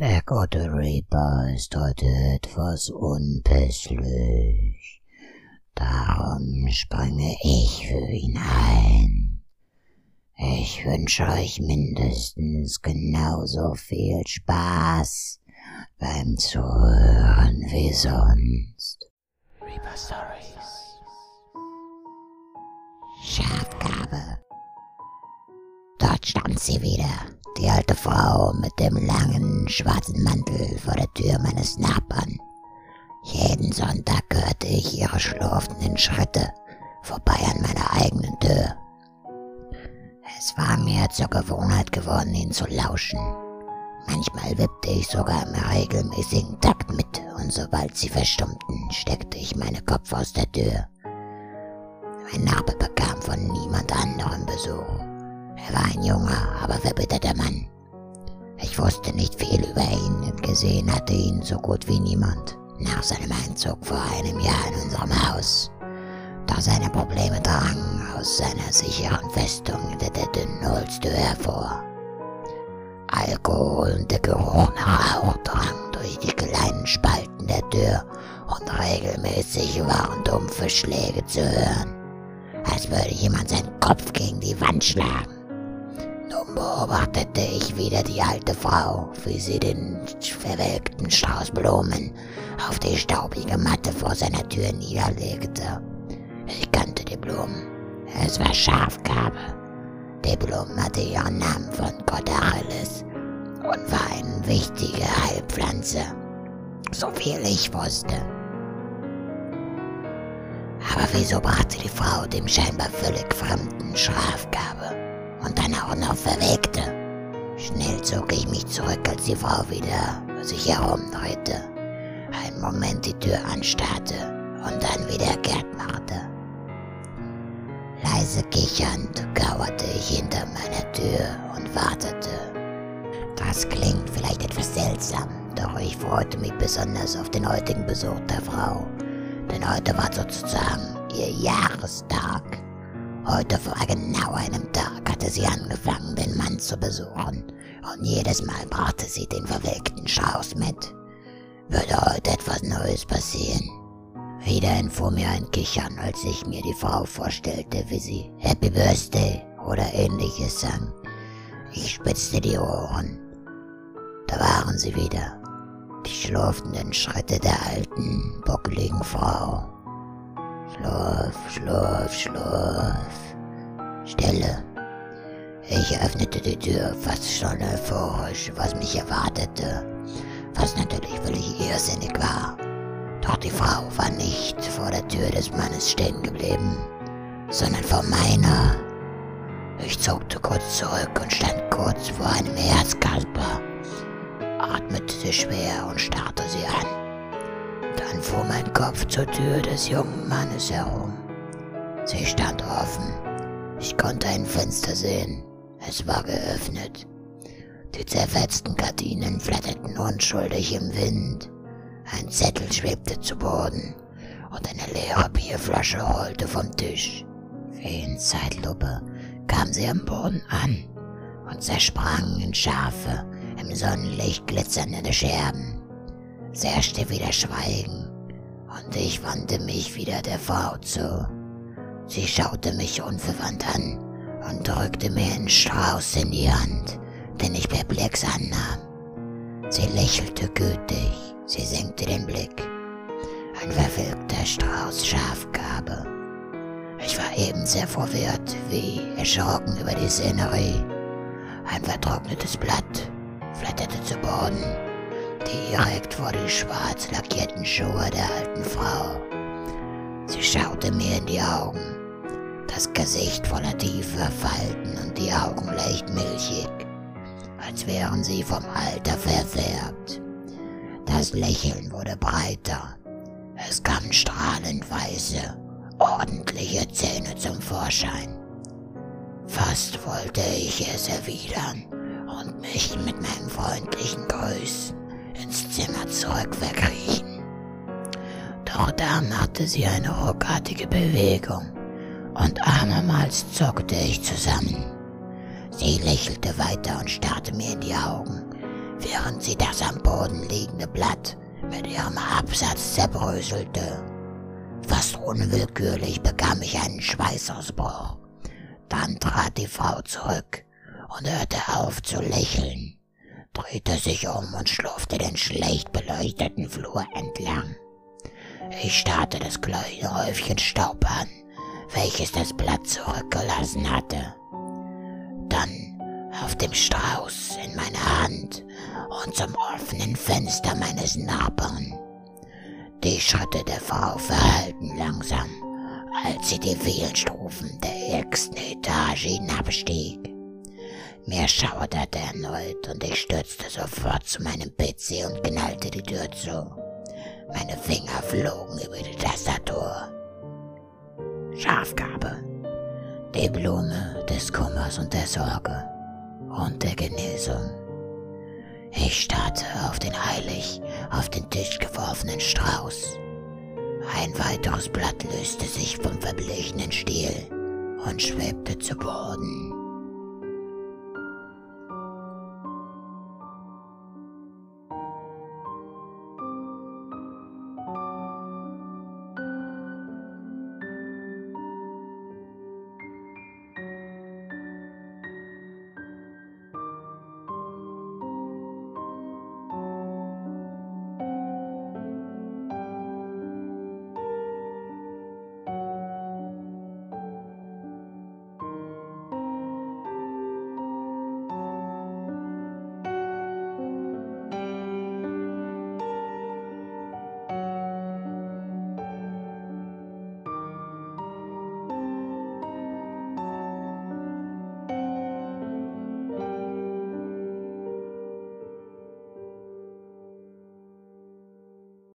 Der gute Reaper ist heute etwas unpässlich. Darum springe ich für ihn ein. Ich wünsche euch mindestens genauso viel Spaß beim Zuhören wie sonst. Reaper Stories. Schafgabe. Dort stand sie wieder, die alte Frau mit dem langen schwarzen Mantel vor der Tür meines Nachbarn. Jeden Sonntag hörte ich ihre schlurfenden Schritte vorbei an meiner eigenen Tür. Es war mir zur Gewohnheit geworden, ihnen zu lauschen. Manchmal wippte ich sogar im regelmäßigen Takt mit, und sobald sie verstummten, steckte ich meinen Kopf aus der Tür. Mein Nachbar bekam von niemand anderem Besuch. Er war ein junger, aber verbitterter Mann. Ich wusste nicht viel über ihn und gesehen hatte ihn so gut wie niemand nach seinem Einzug vor einem Jahr in unserem Haus. Doch seine Probleme drangen aus seiner sicheren Festung hinter der dünnen Holztür hervor. Alkohol und der Geruch nach Rauch drang durch die kleinen Spalten der Tür und regelmäßig waren dumpfe Schläge zu hören, als würde jemand seinen Kopf gegen die Wand schlagen. Nun beobachtete ich wieder die alte Frau, wie sie den verwelkten Strauß Blumen auf die staubige Matte vor seiner Tür niederlegte. Ich kannte die Blumen. Es war Schafgabe. Die Blumen hatte ihren Namen von Gott Achilles und war eine wichtige Heilpflanze, so viel ich wusste. Aber wieso brachte die Frau dem scheinbar völlig fremden Schafgabe? Und dann auch noch verwegte. Schnell zog ich mich zurück, als die Frau wieder sich herumdrehte, einen Moment die Tür anstarrte und dann wieder kehrt machte. Leise kichernd kauerte ich hinter meiner Tür und wartete. Das klingt vielleicht etwas seltsam, doch ich freute mich besonders auf den heutigen Besuch der Frau, denn heute war sozusagen ihr Jahrestag. Heute vor genau einem Tag sie angefangen, den Mann zu besuchen, und jedes Mal brachte sie den verwelkten Strauß mit. Würde heute etwas Neues passieren? Wieder entfuhr mir ein Kichern, als ich mir die Frau vorstellte, wie sie Happy Birthday oder ähnliches sang. Ich spitzte die Ohren. Da waren sie wieder, die schlurfenden Schritte der alten, buckligen Frau. Schlurf, schlurf, schlurf. Stille. Ich öffnete die Tür fast schon euphorisch, was mich erwartete, was natürlich völlig irrsinnig war. Doch die Frau war nicht vor der Tür des Mannes stehen geblieben, sondern vor meiner. Ich zuckte kurz zurück und stand kurz vor einem Herzkasper, atmete schwer und starrte sie an. Dann fuhr mein Kopf zur Tür des jungen Mannes herum. Sie stand offen. Ich konnte ein Fenster sehen. Es war geöffnet. Die zerfetzten Gardinen flatterten unschuldig im Wind. Ein Zettel schwebte zu Boden und eine leere Bierflasche rollte vom Tisch. Wie in Zeitlupe kam sie am Boden an und zersprang in scharfe, im Sonnenlicht glitzernde Scherben. Es herrschte wieder Schweigen, und ich wandte mich wieder der Frau zu. Sie schaute mich unverwandt an und drückte mir einen Strauß in die Hand, den ich perplex annahm. Sie lächelte gütig, sie senkte den Blick. Ein verwirkter Strauß Schafgabe. Ich war eben sehr verwirrt wie erschrocken über die Szenerie. Ein vertrocknetes Blatt flatterte zu Boden direkt vor die schwarz lackierten Schuhe der alten Frau. Sie schaute mir in die Augen, das Gesicht voller tiefer Falten und die Augen leicht milchig, als wären sie vom Alter verfärbt. Das Lächeln wurde breiter, es kamen strahlend weiße, ordentliche Zähne zum Vorschein. Fast wollte ich es erwidern und mich mit meinem freundlichen Grüßen ins Zimmer zurück verkriechen. Doch da machte sie eine ruckartige Bewegung und abermals zuckte ich zusammen. Sie lächelte weiter und starrte mir in die Augen, während sie das am Boden liegende Blatt mit ihrem Absatz zerbröselte. Fast unwillkürlich bekam ich einen Schweißausbruch. Dann trat die Frau zurück und hörte auf zu lächeln, drehte sich um und schlurfte den schlecht beleuchteten Flur entlang. Ich starrte das kleine Häufchen Staub an, welches das Blatt zurückgelassen hatte. Dann auf dem Strauß in meiner Hand und zum offenen Fenster meines Nachbarn. Die Schritte der Frau verhallten langsam, als sie die vielen Stufen der ersten Etage hinabstieg. Mir schauerte erneut und ich stürzte sofort zu meinem PC und knallte die Tür zu. Meine Finger flogen über die Tastatur. Schafgabe. Die Blume des Kummers und der Sorge und der Genesung. Ich starrte auf den heilig auf den Tisch geworfenen Strauß. Ein weiteres Blatt löste sich vom verblichenen Stiel und schwebte zu Boden.